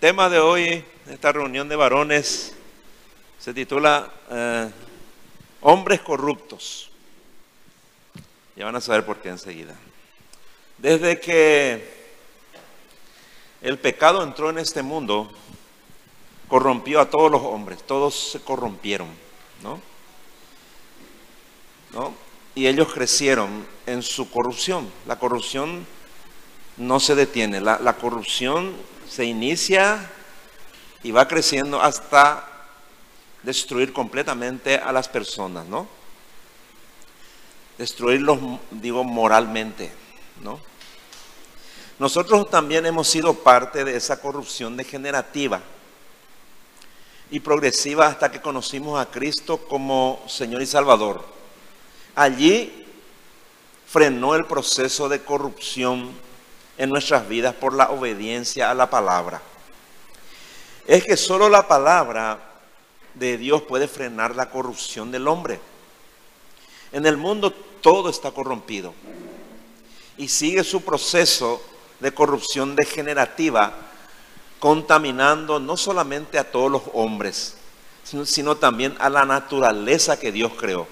tema de hoy, esta reunión de varones, se titula eh, Hombres corruptos. Ya van a saber por qué enseguida. Desde que el pecado entró en este mundo, corrompió a todos los hombres, todos se corrompieron, ¿no? ¿No? Y ellos crecieron en su corrupción. La corrupción no se detiene, la, la corrupción se inicia y va creciendo hasta destruir completamente a las personas, ¿no? Destruirlos, digo, moralmente, ¿no? Nosotros también hemos sido parte de esa corrupción degenerativa y progresiva hasta que conocimos a Cristo como Señor y Salvador. Allí frenó el proceso de corrupción en nuestras vidas por la obediencia a la palabra. Es que solo la palabra de Dios puede frenar la corrupción del hombre. En el mundo todo está corrompido y sigue su proceso de corrupción degenerativa, contaminando no solamente a todos los hombres, sino, también a la naturaleza que Dios creó.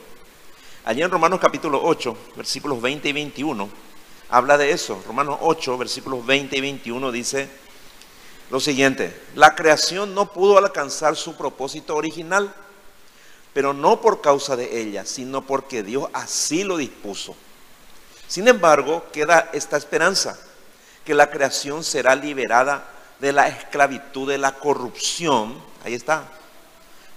Allí en Romanos capítulo 8, versículos 20 y 21, habla de eso. Romanos 8, versículos 20 y 21 dice lo siguiente, la creación no pudo alcanzar su propósito original, pero no por causa de ella, sino porque Dios así lo dispuso. Sin embargo, queda esta esperanza, que la creación será liberada de la esclavitud de la corrupción, ahí está,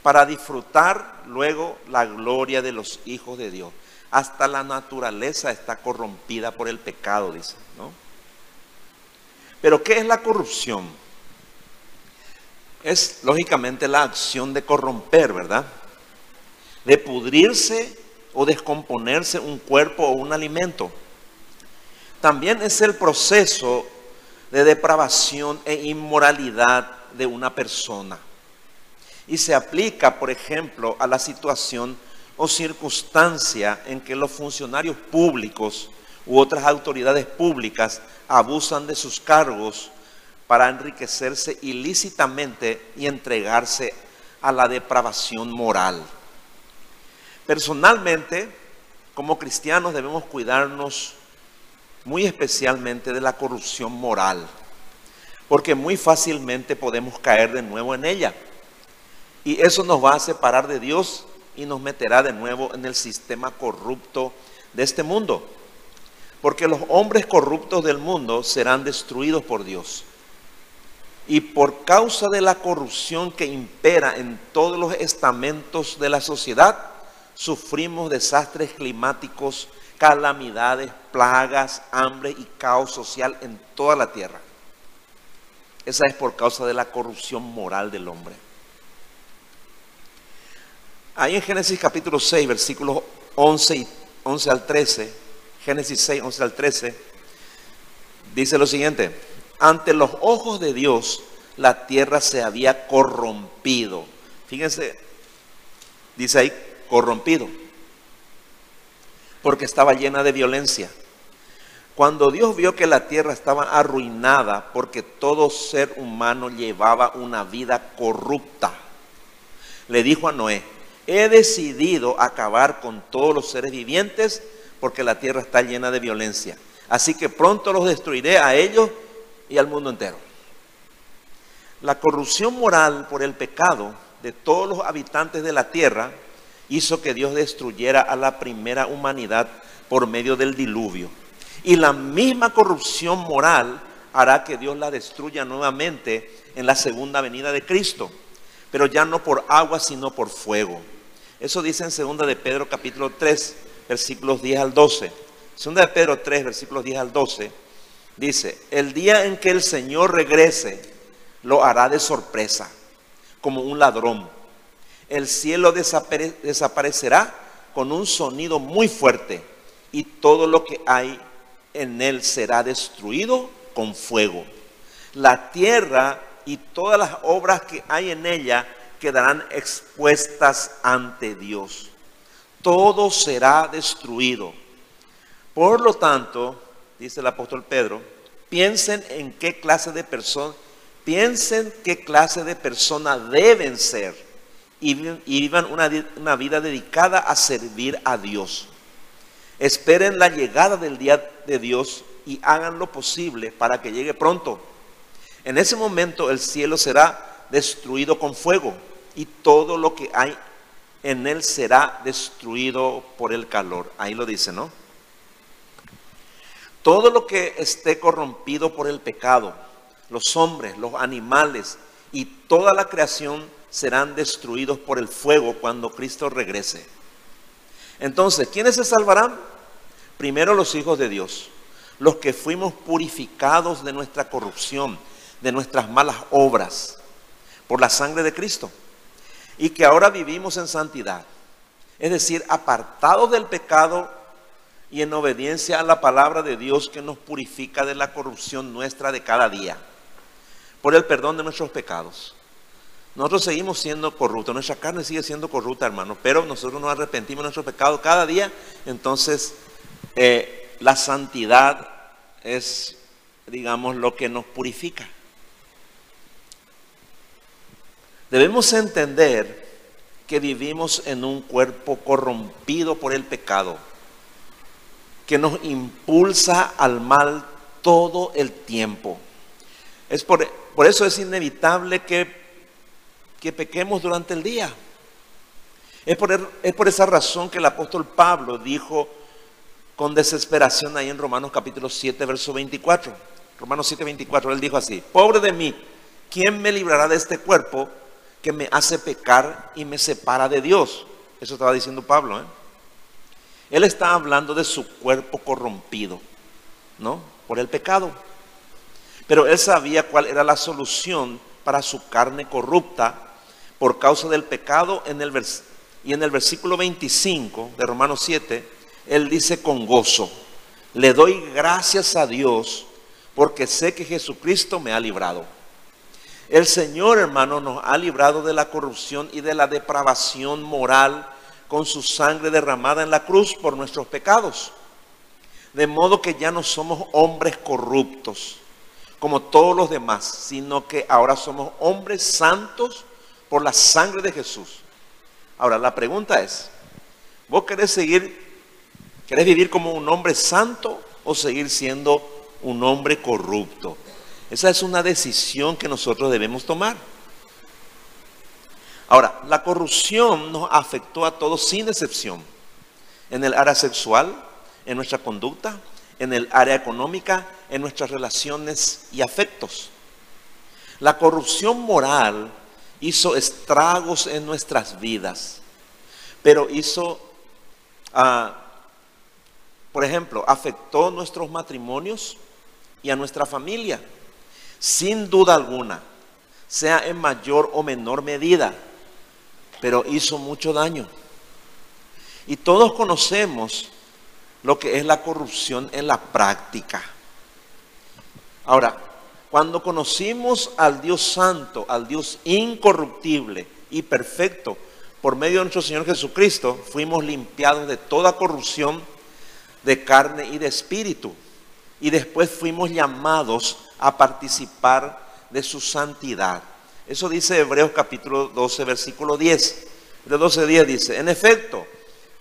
para disfrutar luego la gloria de los hijos de Dios. Hasta la naturaleza está corrompida por el pecado, dice, ¿no? Pero ¿qué es la corrupción? Es lógicamente la acción de corromper, ¿verdad? De pudrirse o descomponerse un cuerpo o un alimento. También es el proceso de depravación e inmoralidad de una persona. Y se aplica, por ejemplo, a la situación o circunstancia en que los funcionarios públicos u otras autoridades públicas abusan de sus cargos para enriquecerse ilícitamente y entregarse a la depravación moral. Personalmente, como cristianos debemos cuidarnos muy especialmente de la corrupción moral, porque muy fácilmente podemos caer de nuevo en ella. Y eso nos va a separar de Dios y nos meterá de nuevo en el sistema corrupto de este mundo. Porque los hombres corruptos del mundo serán destruidos por Dios. Y por causa de la corrupción que impera en todos los estamentos de la sociedad, sufrimos desastres climáticos, calamidades, plagas, hambre y caos social en toda la tierra. Esa es por causa de la corrupción moral del hombre. Ahí en Génesis capítulo 6, versículos 11, y 11 al 13, Génesis 6, 11 al 13, dice lo siguiente, ante los ojos de Dios la tierra se había corrompido. Fíjense, dice ahí, corrompido, porque estaba llena de violencia. Cuando Dios vio que la tierra estaba arruinada porque todo ser humano llevaba una vida corrupta, le dijo a Noé, he decidido acabar con todos los seres vivientes porque la tierra está llena de violencia. Así que pronto los destruiré a ellos y al mundo entero. La corrupción moral por el pecado de todos los habitantes de la tierra hizo que Dios destruyera a la primera humanidad por medio del diluvio. Y la misma corrupción moral hará que Dios la destruya nuevamente en la segunda venida de Cristo pero ya no por agua, sino por fuego. Eso dice en 2 de Pedro capítulo 3, versículos 10 al 12. 2 de Pedro 3, versículos 10 al 12, dice, el día en que el Señor regrese, lo hará de sorpresa, como un ladrón. El cielo desaparecerá con un sonido muy fuerte y todo lo que hay en él será destruido con fuego. La tierra y todas las obras que hay en ella quedarán expuestas ante Dios. Todo será destruido. Por lo tanto, dice el apóstol Pedro, piensen en qué clase de personas piensen qué clase de persona deben ser y, vivan una vida dedicada a servir a Dios. Esperen la llegada del día de Dios y hagan lo posible para que llegue pronto. En ese momento el cielo será destruido con fuego y todo lo que hay en él será destruido por el calor. Ahí lo dice, ¿no? Todo lo que esté corrompido por el pecado, los hombres, los animales y toda la creación serán destruidos por el fuego cuando Cristo regrese. Entonces, ¿quiénes se salvarán? Primero los hijos de Dios, los que fuimos purificados de nuestra corrupción, de nuestras malas obras, por la sangre de Cristo, y que ahora vivimos en santidad, es decir, apartados del pecado y en obediencia a la palabra de Dios que nos purifica de la corrupción nuestra de cada día por el perdón de nuestros pecados. Nosotros seguimos siendo corruptos, nuestra carne sigue siendo corrupta, hermano, pero nosotros nos arrepentimos de nuestros pecados cada día, entonces eh, la santidad es, digamos, lo que nos purifica. Debemos entender que vivimos en un cuerpo corrompido por el pecado, que nos impulsa al mal todo el tiempo. Es por, eso es inevitable que, que pequemos durante el día. Es por, es por esa razón que el apóstol Pablo dijo con desesperación ahí en Romanos capítulo 7, verso 24. Romanos 7, 24, él dijo así, pobre de mí, ¿quién me librará de este cuerpo que me hace pecar y me separa de Dios? Eso estaba diciendo Pablo. ¿eh? Él está hablando de su cuerpo corrompido, ¿no? Por el pecado. Pero él sabía cuál era la solución para su carne corrupta por causa del pecado en el y en el versículo 25 de Romanos 7, él dice con gozo, le doy gracias a Dios porque sé que Jesucristo me ha librado. El Señor, hermano, nos ha librado de la corrupción y de la depravación moral con su sangre derramada en la cruz por nuestros pecados. De modo que ya no somos hombres corruptos como todos los demás, sino que ahora somos hombres santos por la sangre de Jesús. Ahora, la pregunta es, ¿vos querés seguir, querés vivir como un hombre santo o seguir siendo un hombre corrupto? Esa es una decisión que nosotros debemos tomar. Ahora, la corrupción nos afectó a todos sin excepción. En el área sexual, en nuestra conducta, en el área económica, en nuestras relaciones y afectos. La corrupción moral hizo estragos en nuestras vidas, pero hizo, ah, por ejemplo, afectó nuestros matrimonios y a nuestra familia, sin duda alguna, sea en mayor o menor medida, pero hizo mucho daño. Y todos conocemos lo que es la corrupción en la práctica. Ahora, cuando conocimos al Dios santo, al Dios incorruptible y perfecto, por medio de nuestro Señor Jesucristo, fuimos limpiados de toda corrupción de carne y de espíritu. Y después fuimos llamados a participar de su santidad. Eso dice Hebreos capítulo 12, versículo 10. De 12, 10 dice, en efecto,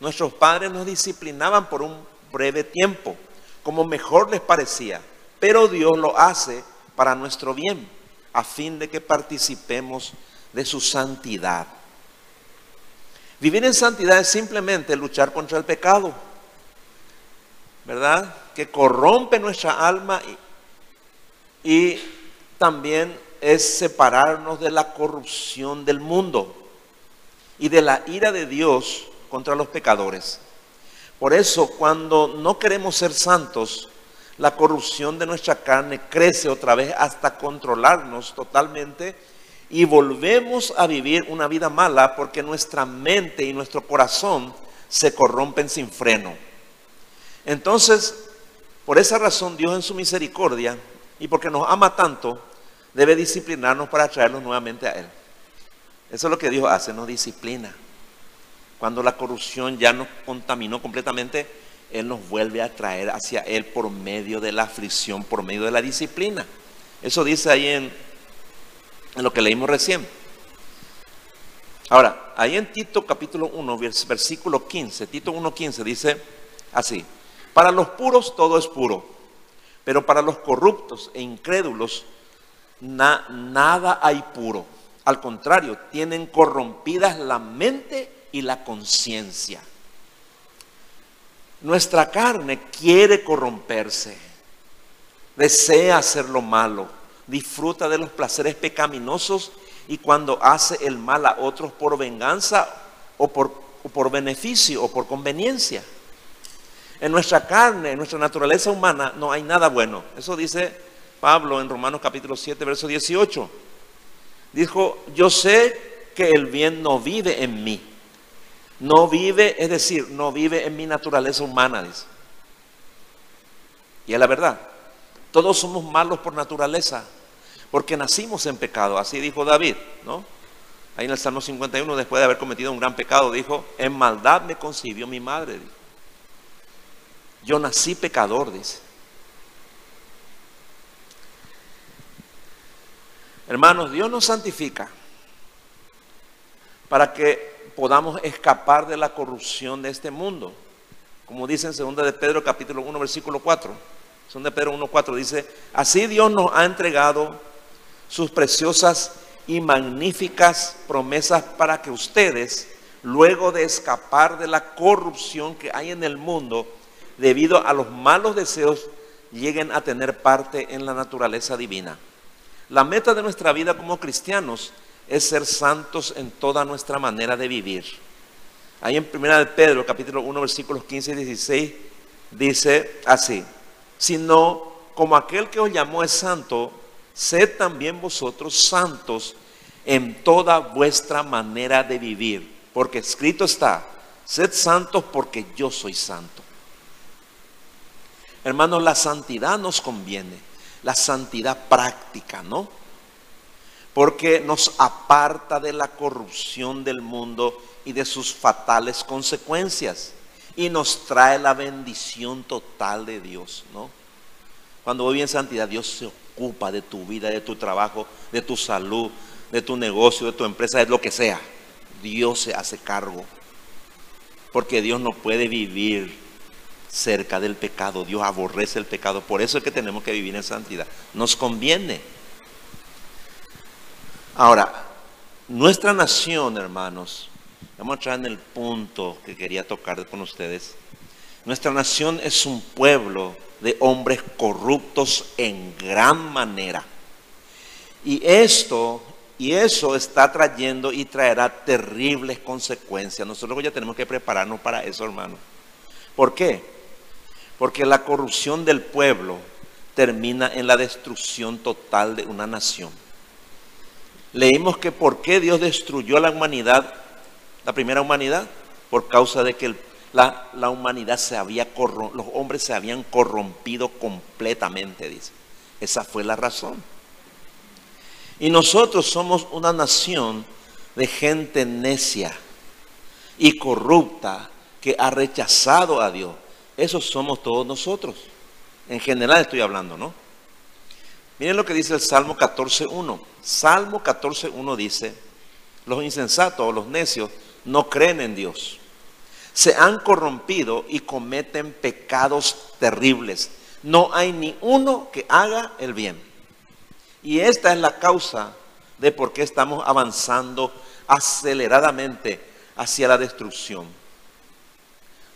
nuestros padres nos disciplinaban por un breve tiempo, como mejor les parecía, pero Dios lo hace para nuestro bien, a fin de que participemos de su santidad. Vivir en santidad es simplemente luchar contra el pecado, ¿verdad? Que corrompe nuestra alma y, también es separarnos de la corrupción del mundo y de la ira de Dios contra los pecadores. Por eso, cuando no queremos ser santos, la corrupción de nuestra carne crece otra vez hasta controlarnos totalmente y volvemos a vivir una vida mala porque nuestra mente y nuestro corazón se corrompen sin freno. Entonces, por esa razón Dios en su misericordia y porque nos ama tanto, debe disciplinarnos para traernos nuevamente a Él. Eso es lo que Dios hace, nos disciplina. Cuando la corrupción ya nos contaminó completamente, Él nos vuelve a traer hacia Él por medio de la aflicción, por medio de la disciplina. Eso dice ahí en en lo que leímos recién. Ahora, ahí en Tito capítulo 1, versículo 15, Tito 1.15 dice así, para los puros todo es puro, pero para los corruptos e incrédulos nada hay puro. Al contrario, tienen corrompidas la mente y la conciencia. Nuestra carne quiere corromperse, desea hacer lo malo, disfruta de los placeres pecaminosos y cuando hace el mal a otros por venganza o por, por beneficio o por conveniencia. En nuestra carne, en nuestra naturaleza humana, no hay nada bueno. Eso dice Pablo en Romanos capítulo 7, verso 18. Dijo, yo sé que el bien no vive en mí. No vive, es decir, no vive en mi naturaleza humana, dice. Y es la verdad. Todos somos malos por naturaleza, porque nacimos en pecado, así dijo David, ¿no? Ahí en el Salmo 51, después de haber cometido un gran pecado, dijo, en maldad me concibió mi madre. Yo nací pecador, dice. Hermanos, Dios nos santifica para que podamos escapar de la corrupción de este mundo. Como dice en 2 de Pedro capítulo 1 versículo 4. 2 de Pedro 1 4 dice, así Dios nos ha entregado sus preciosas y magníficas promesas para que ustedes, luego de escapar de la corrupción que hay en el mundo debido a los malos deseos, lleguen a tener parte en la naturaleza divina. La meta de nuestra vida como cristianos es ser santos en toda nuestra manera de vivir. Ahí en 1 de Pedro, capítulo 1, versículos 15 y 16, dice así, sino como aquel que os llamó es santo, sed también vosotros santos en toda vuestra manera de vivir, porque escrito está, sed santos porque yo soy santo. Hermanos, la santidad nos conviene la santidad práctica, ¿no? Porque nos aparta de la corrupción del mundo y de sus fatales consecuencias y nos trae la bendición total de Dios, ¿no? Cuando voy en santidad, Dios se ocupa de tu vida, de tu trabajo, de tu salud, de tu negocio, de tu empresa, de lo que sea. Dios se hace cargo. Porque Dios no puede vivir cerca del pecado. Dios aborrece el pecado. Por eso es que tenemos que vivir en santidad. Nos conviene. Ahora, nuestra nación, hermanos, vamos a entrar en el punto que quería tocar con ustedes. Nuestra nación es un pueblo de hombres corruptos en gran manera. Y esto y eso está trayendo y traerá terribles consecuencias. Nosotros ya tenemos que prepararnos para eso, hermano. ¿Por qué? Porque la corrupción del pueblo termina en la destrucción total de una nación. Leímos que por qué Dios destruyó la humanidad, la primera humanidad, por causa de que la, la, humanidad se había los hombres se habían corrompido completamente, dice. Esa fue la razón. Y nosotros somos una nación de gente necia y corrupta que ha rechazado a Dios. Esos somos todos nosotros. En general estoy hablando, ¿no? Miren lo que dice el Salmo 14.1. Salmo 14.1 dice, los insensatos o los necios no creen en Dios. Se han corrompido y cometen pecados terribles. No hay ni uno que haga el bien. Y esta es la causa de por qué estamos avanzando aceleradamente hacia la destrucción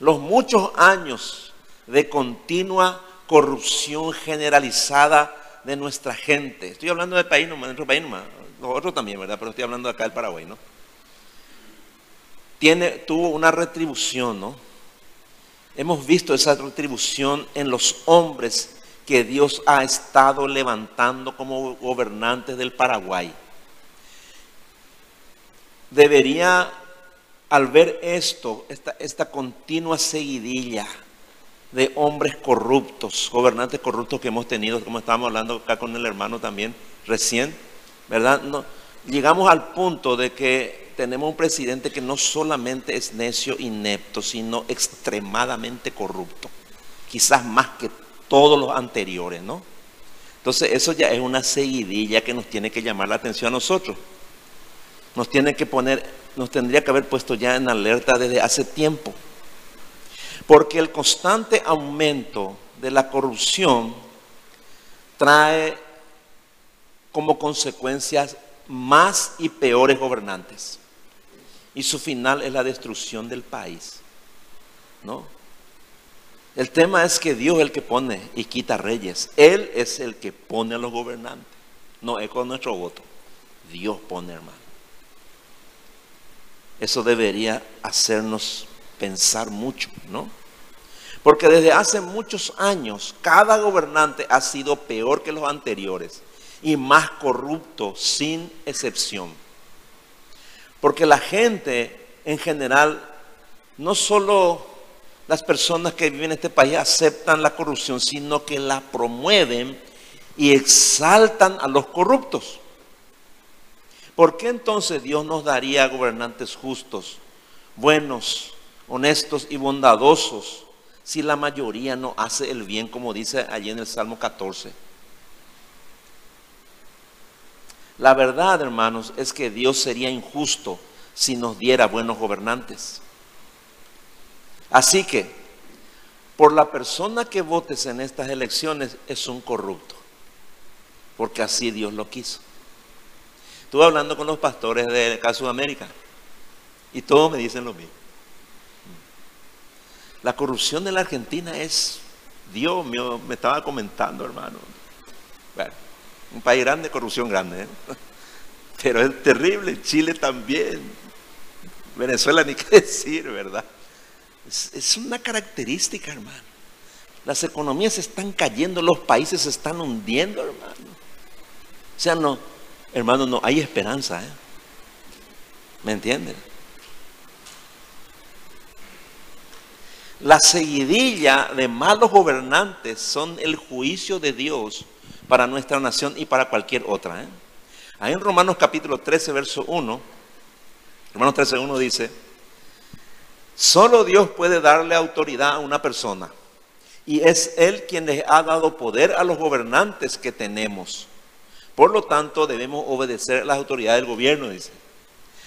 los muchos años de continua corrupción generalizada de nuestra gente. Estoy hablando del país, no, de nuestro país nomás, los otros también, ¿verdad? Pero estoy hablando acá del Paraguay, ¿no? Tiene, tuvo una retribución, ¿no? Hemos visto esa retribución en los hombres que Dios ha estado levantando como gobernantes del Paraguay. Debería al ver esto, esta, continua seguidilla de hombres corruptos, gobernantes corruptos que hemos tenido, como estábamos hablando acá con el hermano también recién, ¿verdad? Llegamos al punto de que tenemos un presidente que no solamente es necio, inepto, sino extremadamente corrupto, quizás más que todos los anteriores, ¿no? Entonces eso ya es una seguidilla que nos tiene que llamar la atención a nosotros. Nos tiene que poner, nos tendría que haber puesto ya en alerta desde hace tiempo. Porque el constante aumento de la corrupción trae como consecuencias más y peores gobernantes. Y su final es la destrucción del país. ¿No? El tema es que Dios es el que pone y quita reyes. Él es el que pone a los gobernantes. No es con nuestro voto. Dios pone, hermano. Eso debería hacernos pensar mucho, ¿no? Porque desde hace muchos años cada gobernante ha sido peor que los anteriores y más corrupto sin excepción. Porque la gente en general, no solo las personas que viven en este país aceptan la corrupción, sino que la promueven y exaltan a los corruptos. ¿Por qué entonces Dios nos daría gobernantes justos, buenos, honestos y bondadosos si la mayoría no hace el bien como dice allí en el Salmo 14? La verdad, hermanos, es que Dios sería injusto si nos diera buenos gobernantes. Así que, por la persona que votes en estas elecciones es un corrupto, porque así Dios lo quiso. Estuve hablando con los pastores de Caso América y todos me dicen lo mismo. La corrupción en la Argentina es, Dios mío, me estaba comentando, hermano. Bueno, un país grande, corrupción grande, ¿eh? pero es terrible, Chile también, Venezuela ni qué decir, ¿verdad? Es, una característica, hermano. Las economías están cayendo, los países se están hundiendo, hermano. O sea, no, hermano, no, hay esperanza, ¿eh? ¿Me entienden? La seguidilla de malos gobernantes son el juicio de Dios para nuestra nación y para cualquier otra. ¿eh? Ahí en Romanos capítulo 13, verso 1, Romanos 13, 1 dice, Solo Dios puede darle autoridad a una persona. Y es Él quien les ha dado poder a los gobernantes que tenemos. Por lo tanto, debemos obedecer las autoridades del gobierno, dice.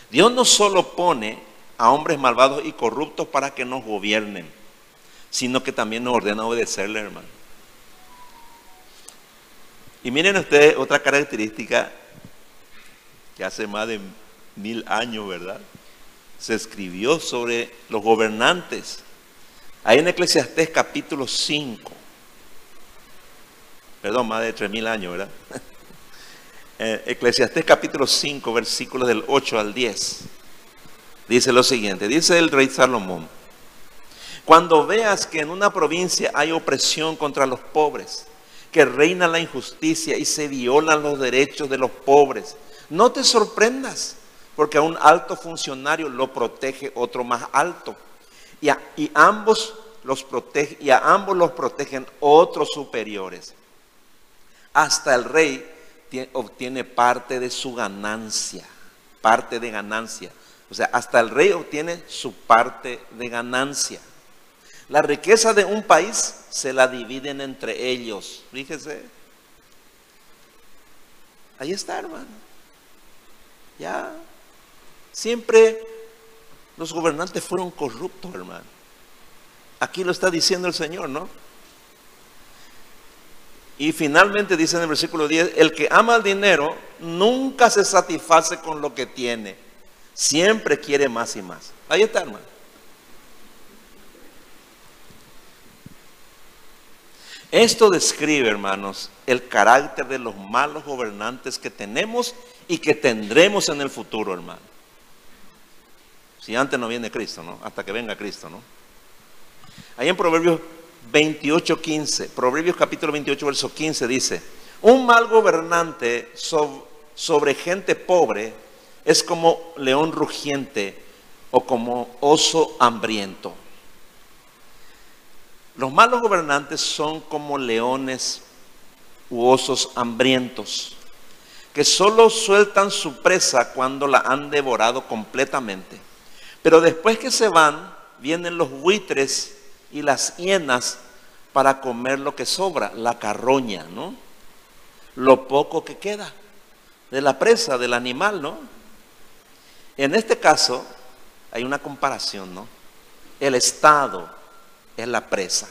Dios no solo pone a hombres malvados y corruptos para que nos gobiernen, sino que también nos ordena obedecerle, hermano. Y miren ustedes otra característica que hace más de mil años, ¿verdad? se escribió sobre los gobernantes. Ahí en Eclesiastés capítulo 5, perdón, más de tres mil años, ¿verdad? Eh, Eclesiastés capítulo 5, versículos del 8 al 10. Dice lo siguiente, dice el rey Salomón, cuando veas que en una provincia hay opresión contra los pobres, que reina la injusticia y se violan los derechos de los pobres, no te sorprendas porque a un alto funcionario lo protege otro más alto. Y, ambos los protege, y a ambos los protegen otros superiores. Hasta el rey obtiene parte de su ganancia, parte de ganancia. O sea, hasta el rey obtiene su parte de ganancia. La riqueza de un país se la dividen entre ellos. Fíjese. Ahí está, hermano. Ya Siempre los gobernantes fueron corruptos, hermano. Aquí lo está diciendo el Señor, ¿no? Y finalmente dice en el versículo 10, el que ama el dinero nunca se satisface con lo que tiene, siempre quiere más y más. Ahí está, hermano. Esto describe, hermanos, el carácter de los malos gobernantes que tenemos y que tendremos en el futuro, hermano. Si antes no viene Cristo, ¿no? Hasta que venga Cristo, ¿no? Ahí en Proverbios 28, 15, Proverbios capítulo 28, verso 15 dice, un mal gobernante sobre gente pobre es como león rugiente o como oso hambriento. Los malos gobernantes son como leones u osos hambrientos, que solo sueltan su presa cuando la han devorado completamente. Pero después que se van, vienen los buitres y las hienas para comer lo que sobra, la carroña, ¿no? lo poco que queda de la presa, del animal, ¿no? En este caso hay una comparación, ¿no? El Estado es la presa,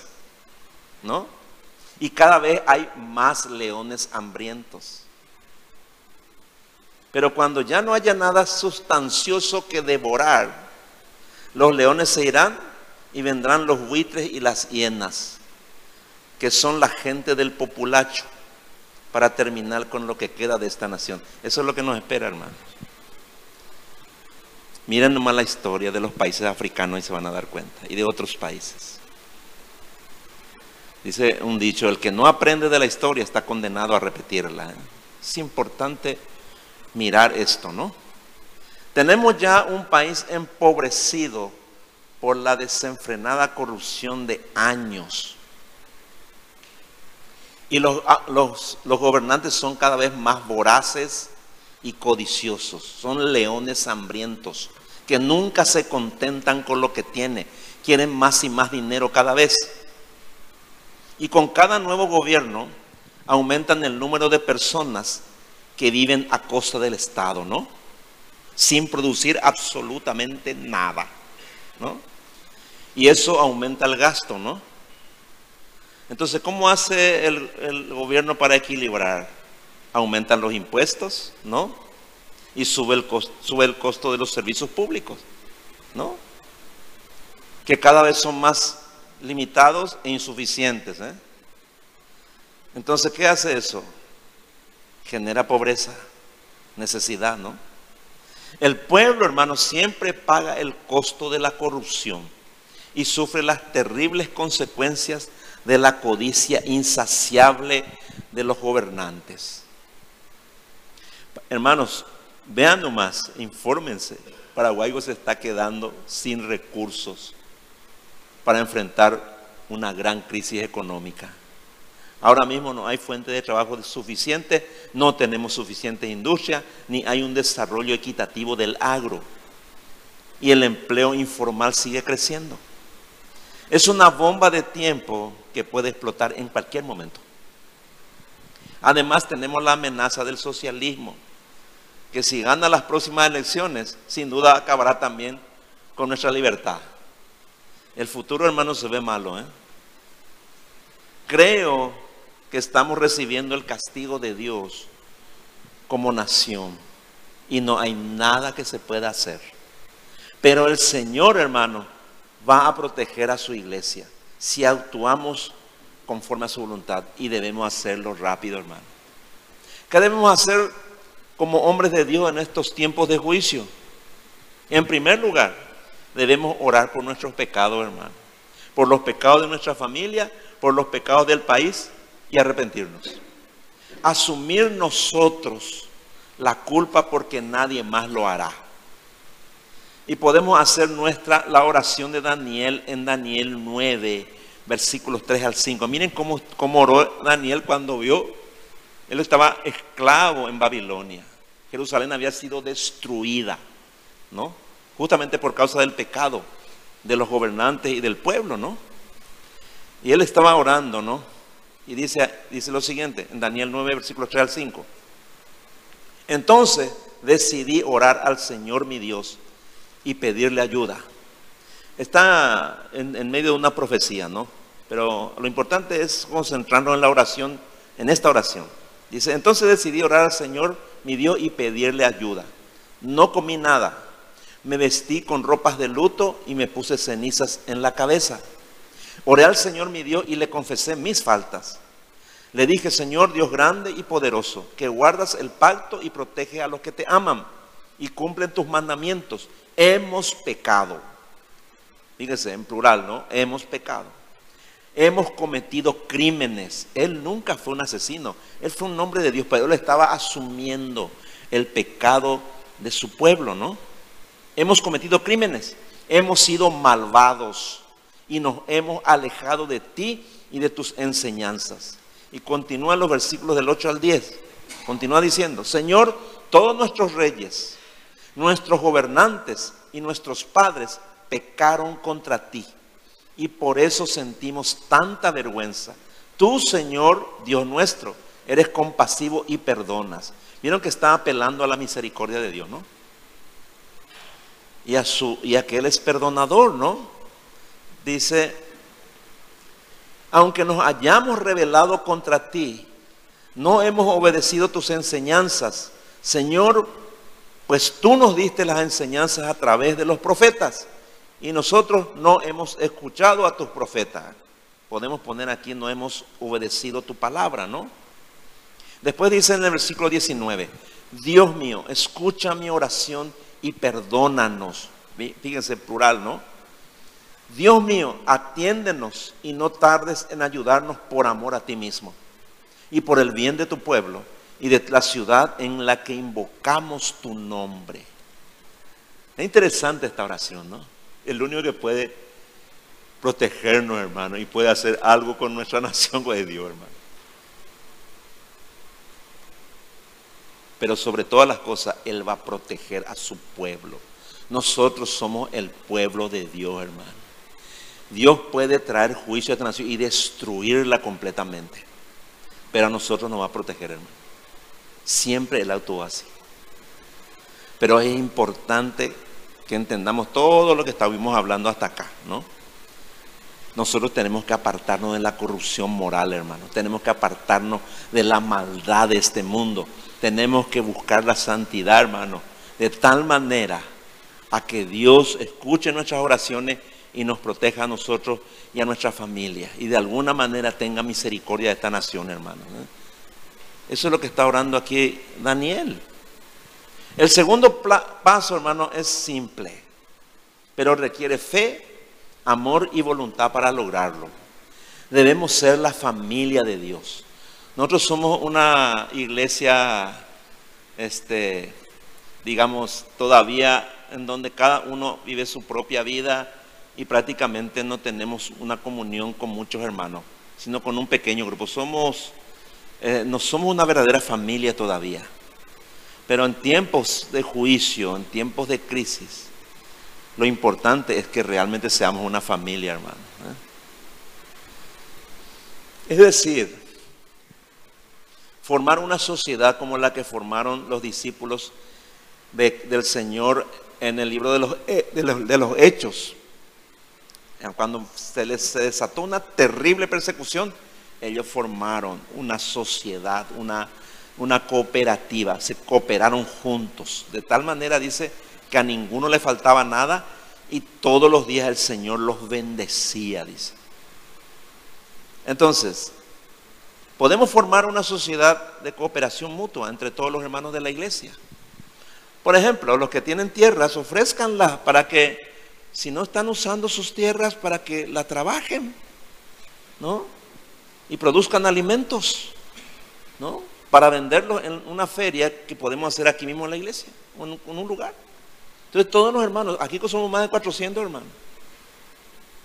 ¿no? Y cada vez hay más leones hambrientos. Pero cuando ya no haya nada sustancioso que devorar, los leones se irán y vendrán los buitres y las hienas, que son la gente del populacho, para terminar con lo que queda de esta nación. Eso es lo que nos espera, hermanos. Miren nomás la historia de los países africanos y se van a dar cuenta, y de otros países. Dice un dicho, el que no aprende de la historia está condenado a repetirla. Es importante mirar esto, ¿no? Tenemos ya un país empobrecido por la desenfrenada corrupción de años. Y los, ah, los, los, gobernantes son cada vez más voraces y codiciosos. Son leones hambrientos que nunca se contentan con lo que tienen. Quieren más y más dinero cada vez. Y con cada nuevo gobierno aumentan el número de personas que viven a costa del Estado, ¿no? Sin producir absolutamente nada, ¿no? Y eso aumenta el gasto, ¿no? Entonces, ¿cómo hace el, gobierno para equilibrar? Aumentan los impuestos, ¿no? Y sube el, costo, sube el costo de los servicios públicos, ¿no? Que cada vez son más limitados e insuficientes. ¿eh? Entonces, ¿qué hace eso? Genera pobreza, necesidad, ¿no? El pueblo, hermano, siempre paga el costo de la corrupción y sufre las terribles consecuencias de la codicia insaciable de los gobernantes. Hermanos, vean nomás, infórmense. Paraguay se está quedando sin recursos para enfrentar una gran crisis económica. Ahora mismo no hay fuente de trabajo suficiente, no tenemos suficiente industria, ni hay un desarrollo equitativo del agro. Y el empleo informal sigue creciendo. Es una bomba de tiempo que puede explotar en cualquier momento. Además tenemos la amenaza del socialismo, que si gana las próximas elecciones, sin duda acabará también con nuestra libertad. El futuro, hermano, se ve malo. ¿eh? Creo estamos recibiendo el castigo de Dios como nación y no hay nada que se pueda hacer. Pero el Señor, hermano, va a proteger a su iglesia si actuamos conforme a su voluntad y debemos hacerlo rápido, hermano. ¿Qué debemos hacer como hombres de Dios en estos tiempos de juicio? En primer lugar, debemos orar por nuestros pecados, hermano. Por los pecados de nuestra familia, por los pecados del país y arrepentirnos. Asumir nosotros la culpa porque nadie más lo hará. Y podemos hacer nuestra la oración de Daniel en Daniel 9, versículos 3 al 5. Miren cómo, cómo oró Daniel cuando vio, él estaba esclavo en Babilonia. Jerusalén había sido destruida, ¿no? justamente por causa del pecado de los gobernantes y del pueblo, ¿no? Y él estaba orando, ¿no? Y dice, dice lo siguiente, en Daniel 9, versículos 3 al 5. Entonces decidí orar al Señor mi Dios y pedirle ayuda. Está en, en medio de una profecía, ¿no? Pero lo importante es concentrarnos en la oración, en esta oración. Dice, entonces decidí orar al Señor mi Dios y pedirle ayuda. No comí nada me vestí con ropas de luto y me puse cenizas en la cabeza. Oré al Señor mi Dios y le confesé mis faltas. Le dije, Señor Dios grande y poderoso, que guardas el pacto y protege a los que te aman y cumplen tus mandamientos. Hemos pecado. Fíjese, en plural, ¿no? Hemos pecado. Hemos cometido crímenes. Él nunca fue un asesino. Él fue un hombre de Dios, pero él estaba asumiendo el pecado de su pueblo, ¿no? Hemos cometido crímenes, hemos sido malvados y nos hemos alejado de ti y de tus enseñanzas. Y continúan los versículos del 8 al 10. Continúa diciendo, Señor, todos nuestros reyes, nuestros gobernantes y nuestros padres pecaron contra ti. Y por eso sentimos tanta vergüenza. Tú, Señor, Dios nuestro, eres compasivo y perdonas. Vieron que está apelando a la misericordia de Dios, ¿no? Y a, su, y a que Él es perdonador, ¿no? Dice, aunque nos hayamos rebelado contra ti, no hemos obedecido tus enseñanzas. Señor, pues tú nos diste las enseñanzas a través de los profetas y nosotros no hemos escuchado a tus profetas. Podemos poner aquí, no hemos obedecido tu palabra, ¿no? Después dice en el versículo 19, Dios mío, escucha mi oración y perdónanos. Fíjense, plural, ¿no? Dios mío, atiéndenos y no tardes en ayudarnos por amor a ti mismo y por el bien de tu pueblo y de la ciudad en la que invocamos tu nombre. Es interesante esta oración, ¿no? El único que puede protegernos, hermano, y puede hacer algo con nuestra nación es Dios, hermano. Pero sobre todas las cosas, Él va a proteger a su pueblo. Nosotros somos el pueblo de Dios, hermano. Dios puede traer juicio a esta nación y destruirla completamente. Pero a nosotros nos va a proteger, hermano. Siempre Él actúa así. Pero es importante que entendamos todo lo que estábamos hablando hasta acá, ¿no? Nosotros tenemos que apartarnos de la corrupción moral, hermano. Tenemos que apartarnos de la maldad de este mundo. Tenemos que buscar la santidad, hermano. De tal manera a que Dios escuche nuestras oraciones y nos proteja a nosotros y a nuestra familia. Y de alguna manera tenga misericordia de esta nación, hermano. ¿eh? Eso es lo que está orando aquí Daniel. El segundo paso, hermano, es simple, pero requiere fe, amor y voluntad para lograrlo. Debemos ser la familia de Dios. Nosotros somos una iglesia, este, digamos, todavía en donde cada uno vive su propia vida y prácticamente no tenemos una comunión con muchos hermanos, sino con un pequeño grupo. Somos, eh, no somos una verdadera familia todavía. Pero en tiempos de juicio, en tiempos de crisis, lo importante es que realmente seamos una familia, hermano. ¿eh? Es decir, formar una sociedad como la que formaron los discípulos del Señor en el libro de los, eh, de los, hechos. Cuando se les desató una terrible persecución, ellos formaron una sociedad, una una cooperativa, se cooperaron juntos. De tal manera dice que a ninguno le faltaba nada y todos los días el Señor los bendecía, dice. Entonces, podemos formar una sociedad de cooperación mutua entre todos los hermanos de la iglesia. Por ejemplo, los que tienen tierras, ofrezcanlas para que, si no están usando sus tierras, para que la trabajen, ¿no? Y produzcan alimentos, ¿no? para venderlos en una feria que podemos hacer aquí mismo en la iglesia, en, un lugar. Entonces todos los hermanos, aquí somos más de 400 hermanos,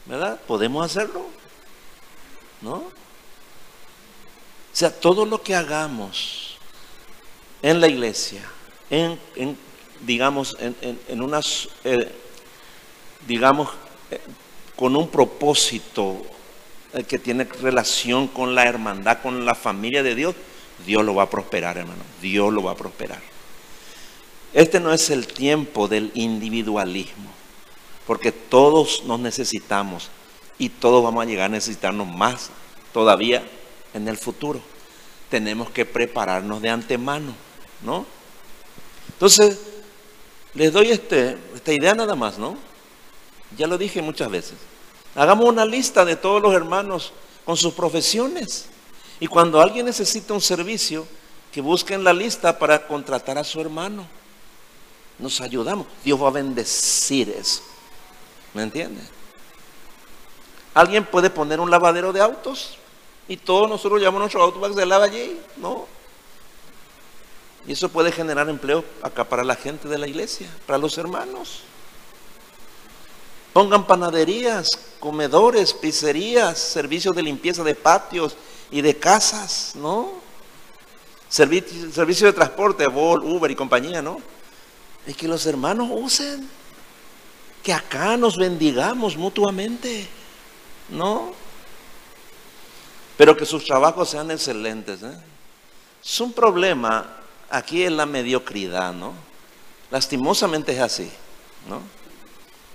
¿verdad? Podemos hacerlo, ¿no? O sea, todo lo que hagamos en la iglesia, en, digamos, en, unas, eh, digamos, eh, con un propósito eh, que tiene relación con la hermandad, con la familia de Dios, Dios lo va a prosperar, hermano. Dios lo va a prosperar. Este no es el tiempo del individualismo, porque todos nos necesitamos y todos vamos a llegar a necesitarnos más todavía en el futuro. Tenemos que prepararnos de antemano, ¿no? Entonces, les doy este, esta idea nada más, ¿no? Ya lo dije muchas veces. Hagamos una lista de todos los hermanos con sus profesiones. Y cuando alguien necesita un servicio, que busquen la lista para contratar a su hermano. Nos ayudamos. Dios va a bendecir eso. ¿Me entiende? Alguien puede poner un lavadero de autos y todos nosotros llevamos nuestro auto para que se lave allí. No. Y eso puede generar empleo acá para la gente de la iglesia, para los hermanos. Pongan panaderías, comedores, pizzerías, servicios de limpieza de patios, y de casas, ¿no? Servicio, de transporte, Vol, Uber y compañía, ¿no? Es que los hermanos usen, que acá nos bendigamos mutuamente, ¿no? Pero que sus trabajos sean excelentes, ¿eh? Es un problema aquí en la mediocridad, ¿no? Lastimosamente es así, ¿no?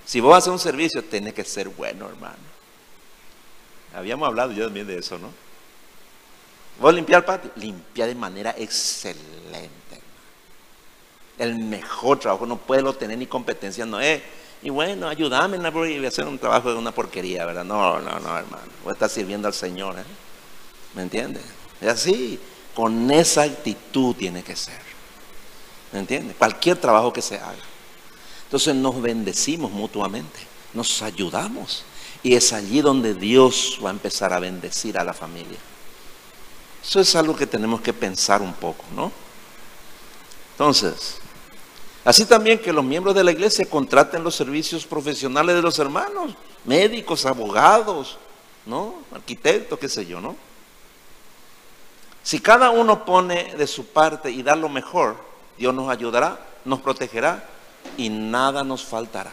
Si vos haces un servicio, tiene que ser bueno, hermano. Habíamos hablado yo también de eso, ¿no? Vos limpiar el patio, limpia de manera excelente. El mejor trabajo, no puede lo tener ni competencia, no es. Y bueno, ayúdame voy a hacer un trabajo de una porquería, ¿verdad? No, no, no, hermano. Vos estás sirviendo al Señor, ¿eh? ¿Me entiendes? Es así, con esa actitud tiene que ser. ¿Me entiendes? Cualquier trabajo que se haga. Entonces nos bendecimos mutuamente, nos ayudamos. Y es allí donde Dios va a empezar a bendecir a la familia. Eso es algo que tenemos que pensar un poco, ¿no? Entonces, así también que los miembros de la iglesia contraten los servicios profesionales de los hermanos, médicos, abogados, ¿no? Arquitectos, qué sé yo, ¿no? Si cada uno pone de su parte y da lo mejor, Dios nos ayudará, nos protegerá y nada nos faltará.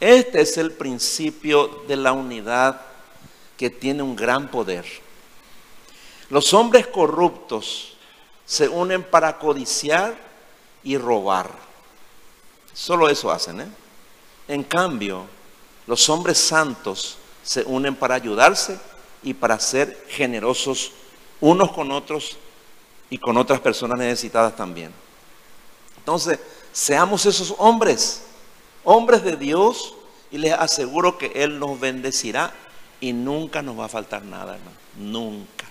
Este es el principio de la unidad que tiene un gran poder. Los hombres corruptos se unen para codiciar y robar. Solo eso hacen. ¿eh? En cambio, los hombres santos se unen para ayudarse y para ser generosos unos con otros y con otras personas necesitadas también. Entonces, seamos esos hombres, hombres de Dios, y les aseguro que Él nos bendecirá y nunca nos va a faltar nada, hermano. Nunca.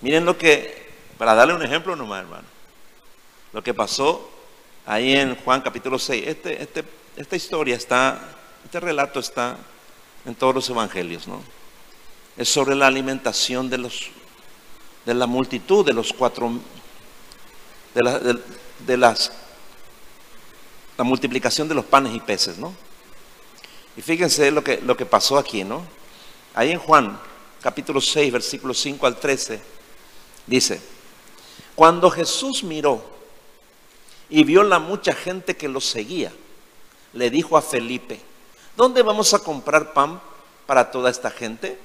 Miren lo que, para darle un ejemplo nomás, hermano, lo que pasó ahí en Juan capítulo 6. Este, este, esta historia está, este relato está en todos los evangelios, ¿no? Es sobre la alimentación de los de la multitud, de los cuatro de, de, las, la multiplicación de los panes y peces, ¿no? Y fíjense lo que, lo que pasó aquí, ¿no? Ahí en Juan, capítulo 6, versículos 5 al 13, dice, cuando Jesús miró y vio la mucha gente que lo seguía, le dijo a Felipe, ¿dónde vamos a comprar pan para toda esta gente?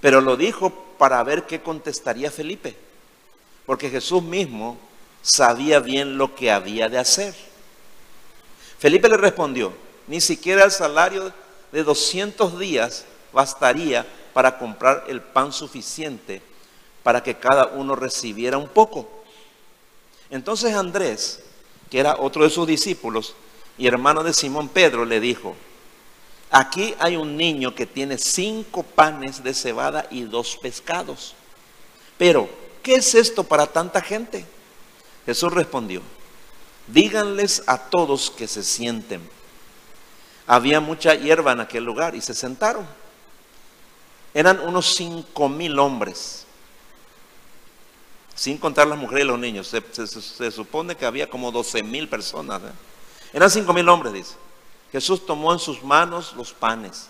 Pero lo dijo para ver qué contestaría Felipe porque Jesús mismo sabía bien lo que había de hacer. Felipe le respondió, ni siquiera el salario de 200 días bastaría para comprar el pan suficiente para que cada uno recibiera un poco. Entonces Andrés, que era otro de sus discípulos y hermano de Simón Pedro, le dijo, aquí hay un niño que tiene cinco panes de cebada y dos pescados, pero ¿qué es esto para tanta gente? Jesús respondió, díganles a todos que se sienten. Había mucha hierba en aquel lugar y se sentaron. Eran unos cinco mil hombres, sin contar las mujeres y los niños. Se, supone que había como doce mil personas. ¿eh? Eran cinco mil hombres, dice. Jesús tomó en sus manos los panes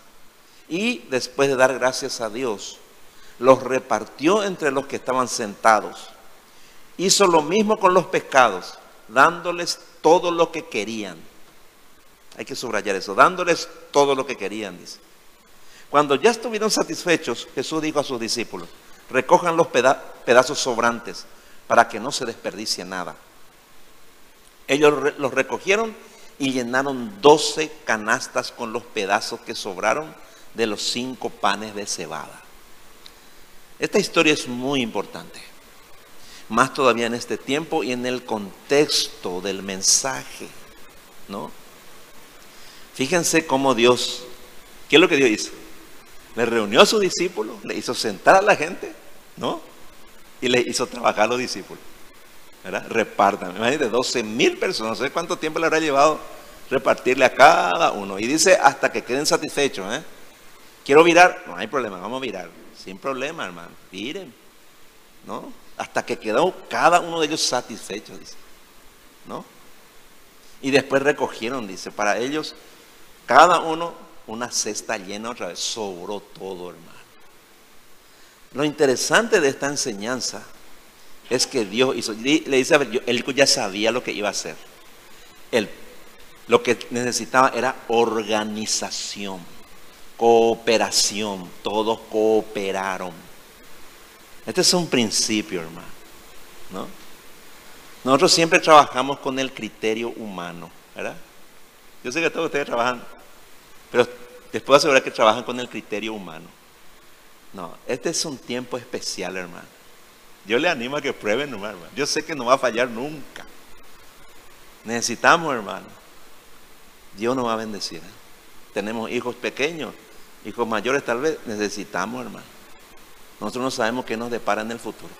y después de dar gracias a Dios, los repartió entre los que estaban sentados. Hizo lo mismo con los pescados, dándoles todo lo que querían. Hay que subrayar eso, dándoles todo lo que querían. Cuando ya estuvieron satisfechos, Jesús dijo a sus discípulos, recojan los pedazos sobrantes para que no se desperdicie nada. Ellos los recogieron y llenaron doce canastas con los pedazos que sobraron de los cinco panes de cebada. Esta historia es muy importante, más todavía en este tiempo y en el contexto del mensaje, ¿no? Fíjense cómo Dios, ¿qué es lo que Dios hizo? Le reunió a sus discípulos, le hizo sentar a la gente, ¿no? Y le hizo trabajar a los discípulos. ¿verdad? Repartan, imagínate, 12 mil personas, no sé cuánto tiempo le habrá llevado repartirle a cada uno. Y dice hasta que queden satisfechos, ¿eh? Quiero virar, no hay problema, vamos a virar sin problema, hermano. Miren, ¿no? Hasta que quedó cada uno de ellos satisfecho. ¿No? Y después recogieron, dice, para ellos, cada uno una cesta llena otra vez. Sobró todo, hermano. Lo interesante de esta enseñanza es que Dios hizo, le dice, a ver, él ya sabía lo que iba a hacer. Él, lo que necesitaba era organización. Cooperación, todos cooperaron. Este es un principio, hermano. ¿no? Nosotros siempre trabajamos con el criterio humano, ¿verdad? Yo sé que todos ustedes trabajan, pero les puedo asegurar que trabajan con el criterio humano. No, este es un tiempo especial, hermano. Yo le animo a que prueben, hermano. Yo sé que no va a fallar nunca. Necesitamos, hermano. Dios nos va a bendecir. ¿eh? Tenemos hijos pequeños, hijos mayores tal vez. Necesitamos, hermano. Nosotros no sabemos qué nos depara en el futuro.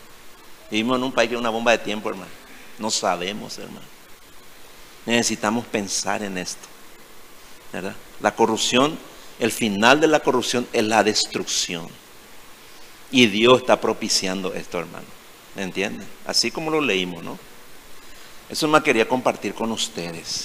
Vivimos en un país que es una bomba de tiempo, hermano. No sabemos, hermano. Necesitamos pensar en esto. ¿verdad? La corrupción, el final de la corrupción es la destrucción. Y Dios está propiciando esto, hermano. ¿Me entienden? Así como lo leímos, ¿no? Eso más quería compartir con ustedes.